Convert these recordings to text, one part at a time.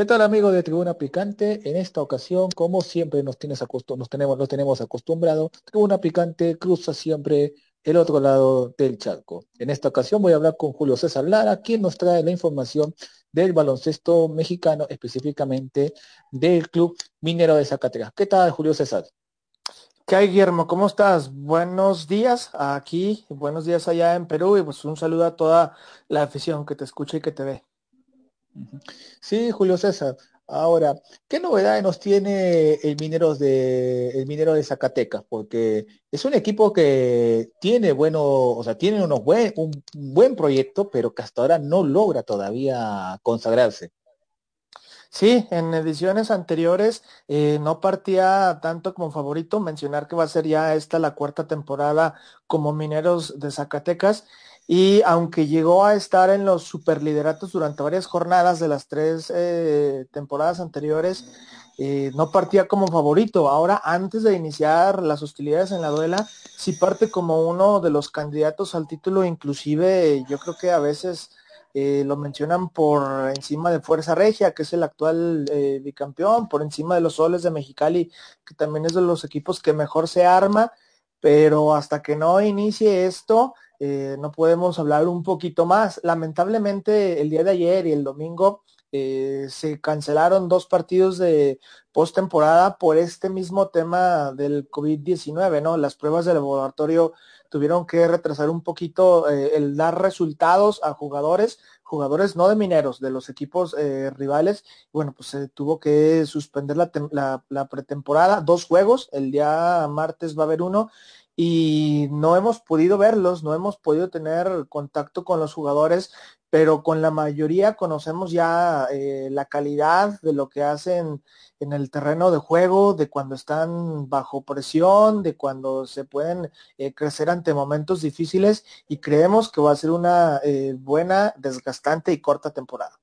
¿Qué tal amigos de Tribuna Picante? En esta ocasión, como siempre nos, tienes nos, tenemos, nos tenemos acostumbrado, Tribuna Picante cruza siempre el otro lado del charco. En esta ocasión voy a hablar con Julio César Lara, quien nos trae la información del baloncesto mexicano, específicamente del Club Minero de Zacatecas. ¿Qué tal, Julio César? ¿Qué hay, Guillermo? ¿Cómo estás? Buenos días aquí, buenos días allá en Perú y pues un saludo a toda la afición que te escucha y que te ve. Sí, Julio César. Ahora, ¿qué novedades nos tiene el Mineros de el Minero de Zacatecas? Porque es un equipo que tiene bueno, o sea, tiene unos buen, un buen proyecto, pero que hasta ahora no logra todavía consagrarse. Sí, en ediciones anteriores eh, no partía tanto como favorito. Mencionar que va a ser ya esta la cuarta temporada como Mineros de Zacatecas y aunque llegó a estar en los superlideratos durante varias jornadas de las tres eh, temporadas anteriores, eh, no partía como favorito. Ahora, antes de iniciar las hostilidades en la duela, sí parte como uno de los candidatos al título, inclusive yo creo que a veces eh, lo mencionan por encima de Fuerza Regia, que es el actual bicampeón, por encima de los Soles de Mexicali, que también es de los equipos que mejor se arma, pero hasta que no inicie esto, eh, no podemos hablar un poquito más. Lamentablemente el día de ayer y el domingo eh, se cancelaron dos partidos de postemporada por este mismo tema del COVID-19, ¿no? Las pruebas de laboratorio tuvieron que retrasar un poquito eh, el dar resultados a jugadores, jugadores no de mineros, de los equipos rivales. Bueno, pues se tuvo que suspender la, la pretemporada, dos juegos, el día martes va a haber uno y no hemos podido verlos, no hemos podido tener contacto con los jugadores, pero con la mayoría conocemos ya eh, la calidad de lo que hacen en el terreno de juego, de cuando están bajo presión, de cuando se pueden eh, crecer ante momentos difíciles y creemos que va a ser una eh, buena, desgastante y corta temporada.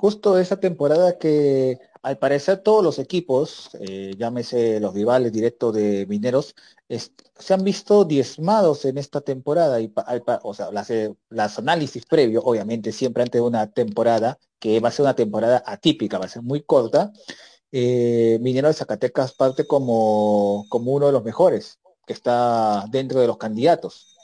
Justo esa temporada que al parecer todos los equipos, llámese los rivales directos de Mineros, se han visto diezmados en esta temporada y o sea, las, eh, análisis previos, obviamente, siempre antes de una temporada, que va a ser una temporada atípica, va a ser muy corta, eh, Minero de Zacatecas parte como, como uno de los mejores, que está dentro de los candidatos.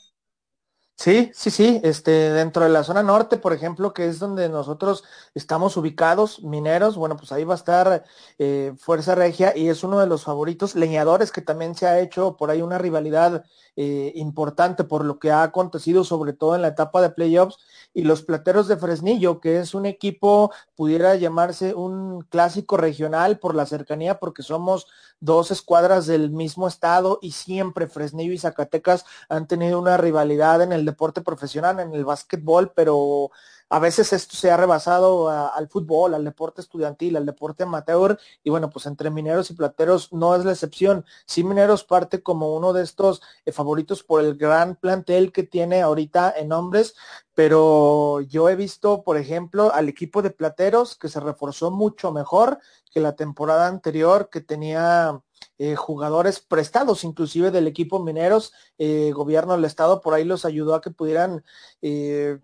Sí, sí, sí, este, dentro de la zona norte, por ejemplo, que es donde nosotros estamos ubicados, mineros, bueno, pues ahí va a estar eh, Fuerza Regia y es uno de los favoritos, leñadores, que también se ha hecho por ahí una rivalidad eh, importante por lo que ha acontecido, sobre todo en la etapa de playoffs, y los Plateros de Fresnillo, que es un equipo, pudiera llamarse un clásico regional por la cercanía, porque somos dos escuadras del mismo estado y siempre Fresnillo y Zacatecas han tenido una rivalidad en el deporte profesional, en el básquetbol, pero a veces esto se ha rebasado al fútbol, al deporte estudiantil, al deporte amateur, y bueno, pues entre mineros y plateros no es la excepción. Sí, mineros parte como uno de estos eh, favoritos por el gran plantel que tiene ahorita en hombres, pero yo he visto, por ejemplo, al equipo de plateros que se reforzó mucho mejor que la temporada anterior, que tenía eh, jugadores prestados, inclusive del equipo mineros, eh, gobierno del estado por ahí los ayudó a que pudieran eh,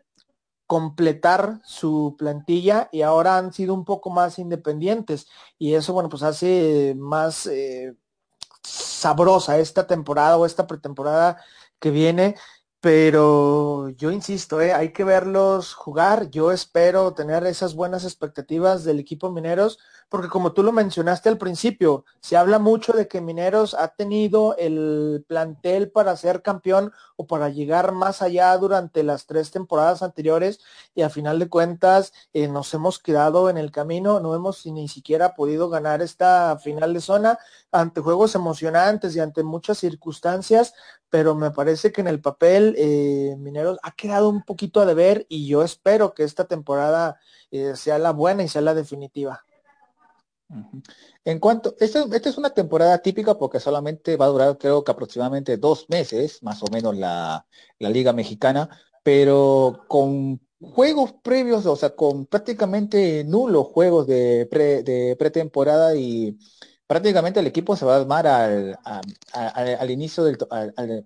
completar su plantilla y ahora han sido un poco más independientes y eso bueno pues hace más eh, sabrosa esta temporada o esta pretemporada que viene pero yo insisto, eh, hay que verlos jugar. Yo espero tener esas buenas expectativas del equipo Mineros, porque como tú lo mencionaste al principio, se habla mucho de que Mineros ha tenido el plantel para ser campeón o para llegar más allá durante las tres temporadas anteriores y a final de cuentas eh, nos hemos quedado en el camino, no hemos ni siquiera podido ganar esta final de zona ante juegos emocionantes y ante muchas circunstancias, pero me parece que en el papel eh, Mineros ha quedado un poquito a deber y yo espero que esta temporada eh, sea la buena y sea la definitiva. En cuanto, esta, es una temporada típica porque solamente va a durar creo que aproximadamente dos meses, más o menos la, Liga Mexicana, pero con juegos previos, o sea, con prácticamente nulos juegos de, de pretemporada y prácticamente el equipo se va a armar al, al, inicio del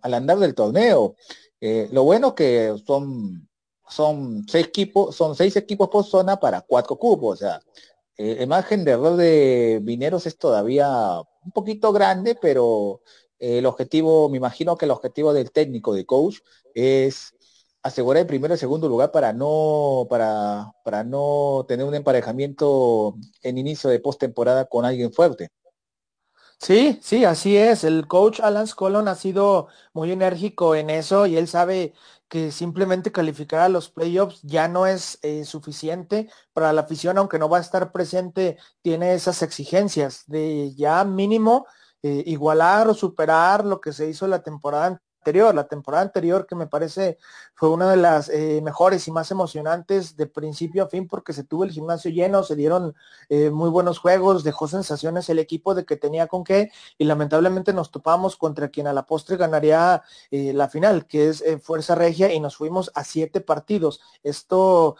al, andar del torneo. Eh, lo bueno que son, son seis equipos, son seis equipos por zona para cuatro cupos, o sea, Eh, el margen de error de Mineros es todavía un poquito grande, pero eh, el objetivo, me imagino que el objetivo del técnico, de coach, es asegurar el primero y segundo lugar para no, para, para no tener un emparejamiento en inicio de postemporada con alguien fuerte. Sí, sí, así es. El coach Alan Colon ha sido muy enérgico en eso y él sabe que simplemente calificar a los playoffs ya no es eh, suficiente para la afición, aunque no va a estar presente, tiene esas exigencias de ya mínimo eh, igualar o superar lo que se hizo la temporada la temporada anterior que me parece fue una de las eh, mejores y más emocionantes de principio a fin porque se tuvo el gimnasio lleno, se dieron eh, muy buenos juegos, dejó sensaciones el equipo de que tenía con qué y lamentablemente nos topamos contra quien a la postre ganaría eh, la final, que es Fuerza Regia y nos fuimos a siete partidos. Esto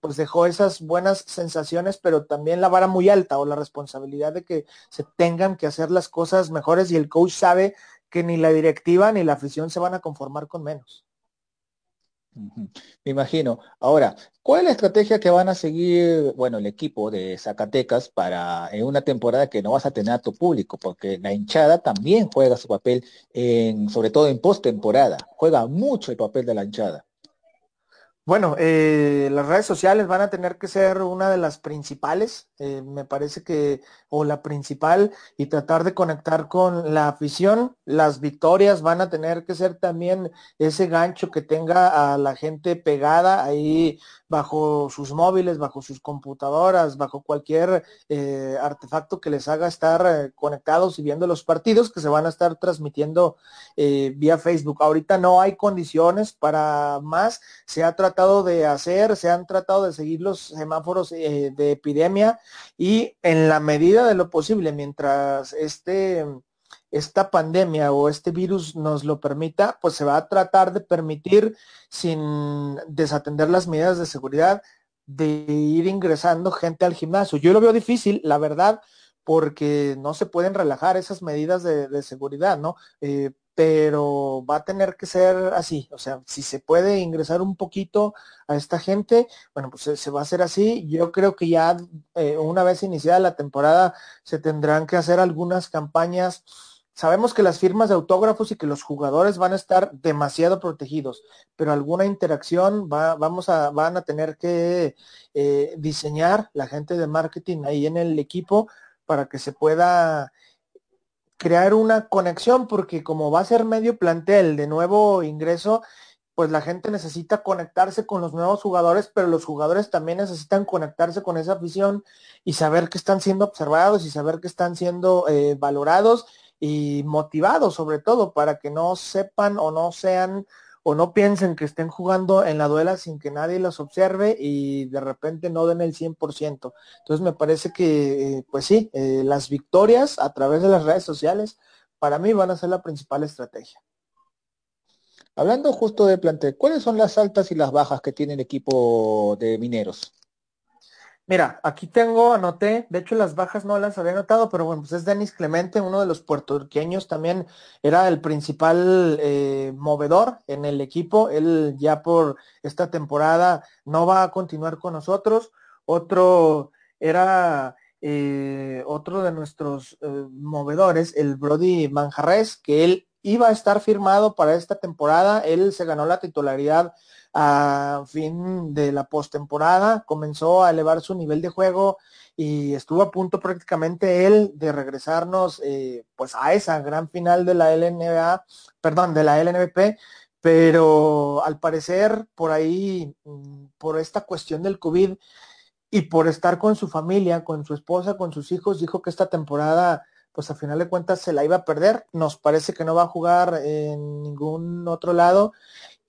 pues dejó esas buenas sensaciones, pero también la vara muy alta o la responsabilidad de que se tengan que hacer las cosas mejores y el coach sabe que ni la directiva ni la afición se van a conformar con menos. Me imagino. Ahora, ¿cuál es la estrategia que van a seguir, bueno, el equipo de Zacatecas para en una temporada que no vas a tener a tu público? Porque la hinchada también juega su papel, en, sobre todo en postemporada. Juega mucho el papel de la hinchada. Bueno, eh, las redes sociales van a tener que ser una de las principales, eh, me parece que, o la principal, y tratar de conectar con la afición. Las victorias van a tener que ser también ese gancho que tenga a la gente pegada ahí bajo sus móviles, bajo sus computadoras, bajo cualquier eh, artefacto que les haga estar eh, conectados y viendo los partidos que se van a estar transmitiendo vía Facebook. Ahorita no hay condiciones para más, se ha tratado de hacer, se han tratado de seguir los semáforos de epidemia y en la medida de lo posible, mientras este esta pandemia o este virus nos lo permita, pues se va a tratar de permitir, sin desatender las medidas de seguridad, de ir ingresando gente al gimnasio. Yo lo veo difícil, la verdad, porque no se pueden relajar esas medidas de, seguridad, ¿no? Eh, pero va a tener que ser así, o sea, si se puede ingresar un poquito a esta gente, bueno, pues se, va a hacer así. Yo creo que ya eh, una vez iniciada la temporada se tendrán que hacer algunas campañas Sabemos que las firmas de autógrafos y que los jugadores van a estar demasiado protegidos, pero alguna interacción va, vamos a, van a tener que eh, diseñar la gente de marketing ahí en el equipo para que se pueda crear una conexión, porque como va a ser medio plantel de nuevo ingreso, pues la gente necesita conectarse con los nuevos jugadores, pero los jugadores también necesitan conectarse con esa afición y saber que están siendo observados y saber que están siendo eh, valorados y motivados sobre todo para que no sepan o no sean o no piensen que estén jugando en la duela sin que nadie los observe y de repente no den el 100%. Entonces me parece que, eh, pues sí, eh, las victorias a través de las redes sociales para mí van a ser la principal estrategia. Hablando justo de plantel, ¿cuáles son las altas y las bajas que tiene el equipo de mineros? Mira, aquí tengo, anoté, de hecho las bajas no las había notado, pero bueno, pues es Denis Clemente, uno de los puertorriqueños, también era el principal eh, movedor en el equipo. Él ya por esta temporada no va a continuar con nosotros. Otro era eh, otro de nuestros eh, movedores, el Brody Manjarres, que él iba a estar firmado para esta temporada. Él se ganó la titularidad a fin de la postemporada, comenzó a elevar su nivel de juego y estuvo a punto prácticamente él de regresarnos eh, pues a esa gran final de la LNBA, perdón, de la LNBP, pero al parecer por ahí, mm, por esta cuestión del COVID y por estar con su familia, con su esposa, con sus hijos, dijo que esta temporada pues a final de cuentas se la iba a perder. Nos parece que no va a jugar en ningún otro lado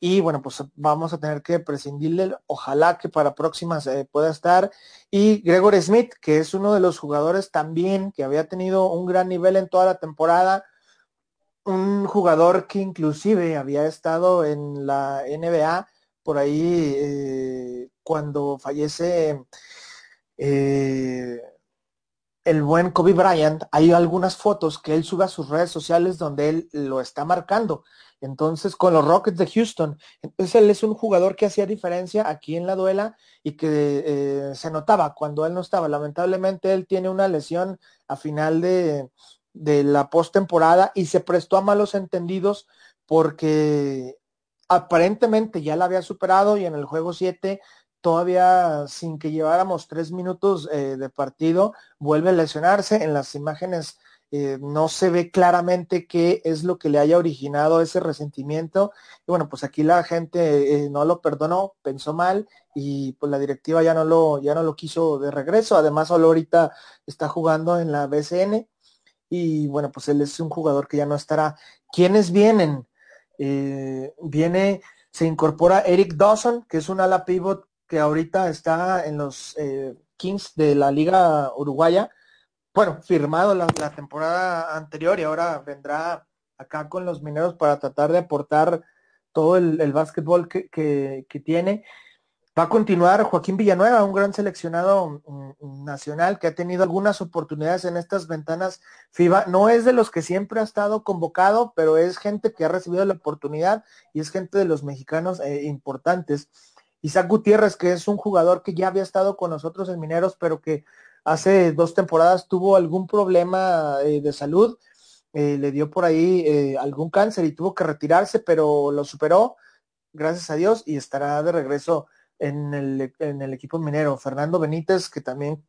y bueno, pues vamos a tener que prescindirle, ojalá que para próximas eh, pueda estar. Y Gregor Smith, que es uno de los jugadores también que había tenido un gran nivel en toda la temporada, un jugador que inclusive había estado en la NBA por ahí eh, cuando fallece eh, el buen Kobe Bryant, hay algunas fotos que él sube a sus redes sociales donde él lo está marcando. Entonces, con los Rockets de Houston, entonces él es un jugador que hacía diferencia aquí en la duela y que eh, se notaba cuando él no estaba. Lamentablemente él tiene una lesión a final de, de la postemporada y se prestó a malos entendidos porque aparentemente ya la había superado y en el juego 7 todavía sin que lleváramos tres minutos eh, de partido, vuelve a lesionarse. En las imágenes eh, no se ve claramente qué es lo que le haya originado ese resentimiento. Y bueno, pues aquí la gente eh, no lo perdonó, pensó mal y pues la directiva ya no lo, ya no lo quiso de regreso. Además, solo ahorita está jugando en la BCN y bueno, pues él es un jugador que ya no estará. ¿Quiénes vienen? viene, se incorpora Eric Dawson, que es un ala pivot que ahorita está en los eh, Kings de la Liga Uruguaya. Bueno, firmado la, temporada anterior y ahora vendrá acá con los mineros para tratar de aportar todo el, básquetbol que, que, tiene. Va a continuar Joaquín Villanueva, un gran seleccionado nacional que ha tenido algunas oportunidades en estas ventanas FIBA. No es de los que siempre ha estado convocado, pero es gente que ha recibido la oportunidad y es gente de los mexicanos eh, importantes. Isaac Gutiérrez, que es un jugador que ya había estado con nosotros en Mineros, pero que hace dos temporadas tuvo algún problema eh, de salud, eh, le dio por ahí eh, algún cáncer y tuvo que retirarse, pero lo superó, gracias a Dios, y estará de regreso en el, en el equipo minero. Fernando Benítez, que también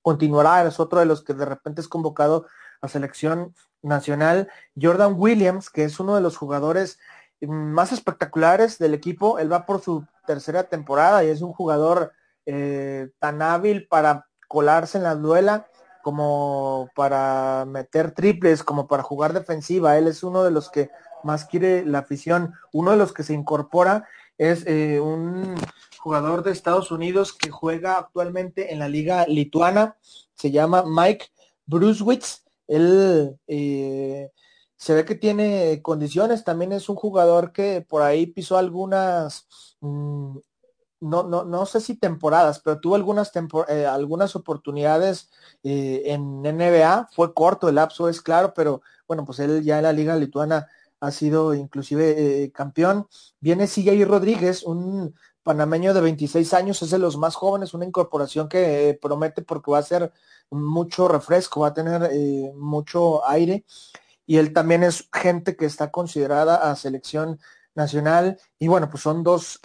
continuará, es otro de los que de repente es convocado a selección nacional. Jordan Williams, que es uno de los jugadores más espectaculares del equipo. Él va por su tercera temporada y es un jugador eh, tan hábil para colarse en la duela como para meter triples, como para jugar defensiva. Él es uno de los que más quiere la afición. Uno de los que se incorpora es eh, un jugador de Estados Unidos que juega actualmente en la liga lituana. Se llama Mike Brucewitz. Él eh, se ve que tiene condiciones, también es un jugador que por ahí pisó algunas, mm, no, no, no sé si temporadas, pero tuvo algunas, eh, algunas oportunidades eh, en NBA, fue corto el lapso, es claro, pero bueno, pues él ya en la liga lituana ha sido inclusive eh, campeón. Viene CJ Rodríguez, un panameño de 26 años, es de los más jóvenes, una incorporación que promete porque va a ser mucho refresco, va a tener mucho aire. Y él también es gente que está considerada a selección nacional. Y bueno, pues son dos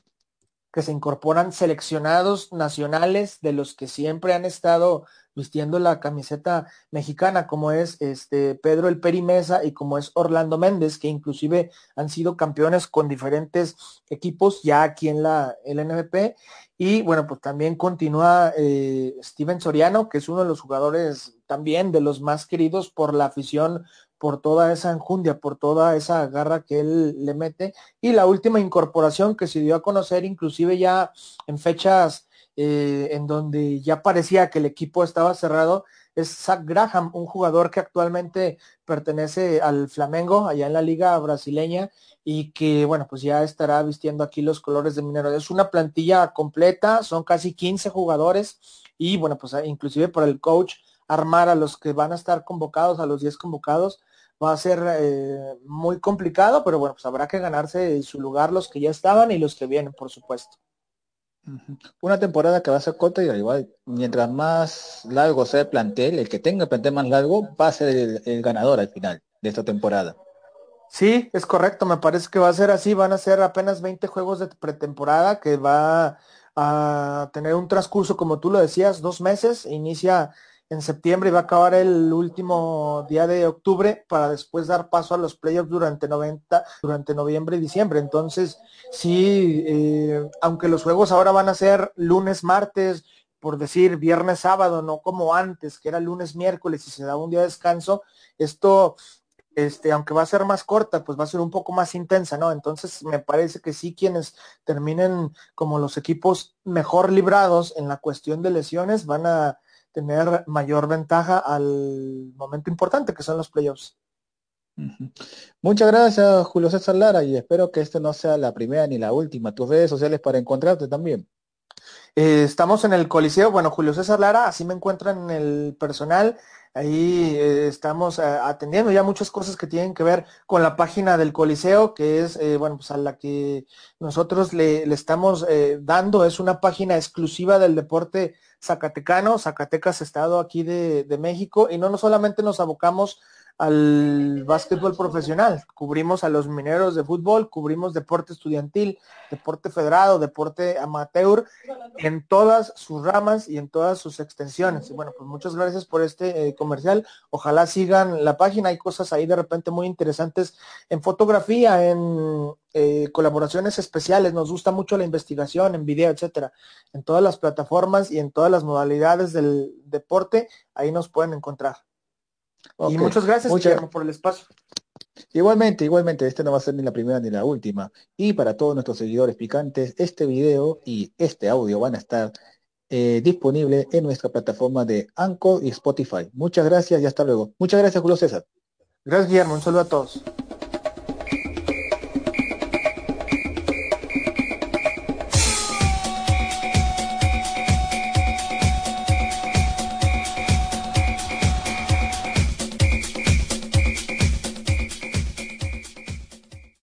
que se incorporan seleccionados nacionales de los que siempre han estado vistiendo la camiseta mexicana, como es este Pedro el Perimesa y como es Orlando Méndez, que inclusive han sido campeones con diferentes equipos ya aquí en la LNVP. Y bueno, pues también continúa eh, Steven Soriano, que es uno de los jugadores también de los más queridos por la afición por toda esa enjundia, por toda esa garra que él le mete. Y la última incorporación que se dio a conocer, inclusive ya en fechas eh, en donde ya parecía que el equipo estaba cerrado, es Zach Graham, un jugador que actualmente pertenece al Flamengo, allá en la liga brasileña, y que, bueno, pues ya estará vistiendo aquí los colores de Minero. Es una plantilla completa, son casi 15 jugadores, y bueno, pues inclusive por el coach armar a los que van a estar convocados, a los 10 convocados, va a ser eh, muy complicado, pero bueno, pues habrá que ganarse su lugar los que ya estaban y los que vienen, por supuesto. Una temporada que va a ser corta y igual, mientras más largo sea el plantel, el que tenga el plantel más largo va a ser el, ganador al final de esta temporada. Sí, es correcto, me parece que va a ser así, van a ser apenas 20 juegos de pretemporada que va a tener un transcurso, como tú lo decías, dos meses, inicia en septiembre y va a acabar el último día de octubre para después dar paso a los playoffs durante 90, durante noviembre y diciembre. Entonces, sí, eh, aunque los juegos ahora van a ser lunes, martes, por decir viernes, sábado, no como antes, que era lunes, miércoles y se daba un día de descanso, esto este, aunque va a ser más corta, pues va a ser un poco más intensa, ¿no? Entonces me parece que sí quienes terminen como los equipos mejor librados en la cuestión de lesiones van a tener mayor ventaja al momento importante que son los playoffs. Muchas gracias, Julio César Lara, y espero que esto no sea la primera ni la última. Tus redes sociales para encontrarte también. Eh, estamos en el Coliseo, bueno, Julio César Lara, así me encuentran en el personal. Ahí eh, estamos eh, atendiendo ya muchas cosas que tienen que ver con la página del Coliseo, que es, bueno, pues a la que nosotros le, estamos dando. Es una página exclusiva del deporte zacatecano, Zacatecas, estado aquí de, de México, y no, no solamente nos abocamos al básquetbol profesional, cubrimos a los mineros de fútbol, cubrimos deporte estudiantil, deporte federado, deporte amateur, en todas sus ramas y en todas sus extensiones. Y bueno, pues muchas gracias por este eh, comercial. Ojalá sigan la página, hay cosas ahí de repente muy interesantes en fotografía, en eh, colaboraciones especiales, nos gusta mucho la investigación en video, etcétera. En todas las plataformas y en todas las modalidades del deporte, ahí nos pueden encontrar. Y muchas gracias, por el espacio. Igualmente, igualmente, este no va a ser ni la primera ni la última. Y para todos nuestros seguidores picantes, este video y este audio van a estar eh, disponibles en nuestra plataforma de Anchor y Spotify. Muchas gracias y hasta luego. Muchas gracias, Julio César. Gracias, Guillermo. Un saludo a todos.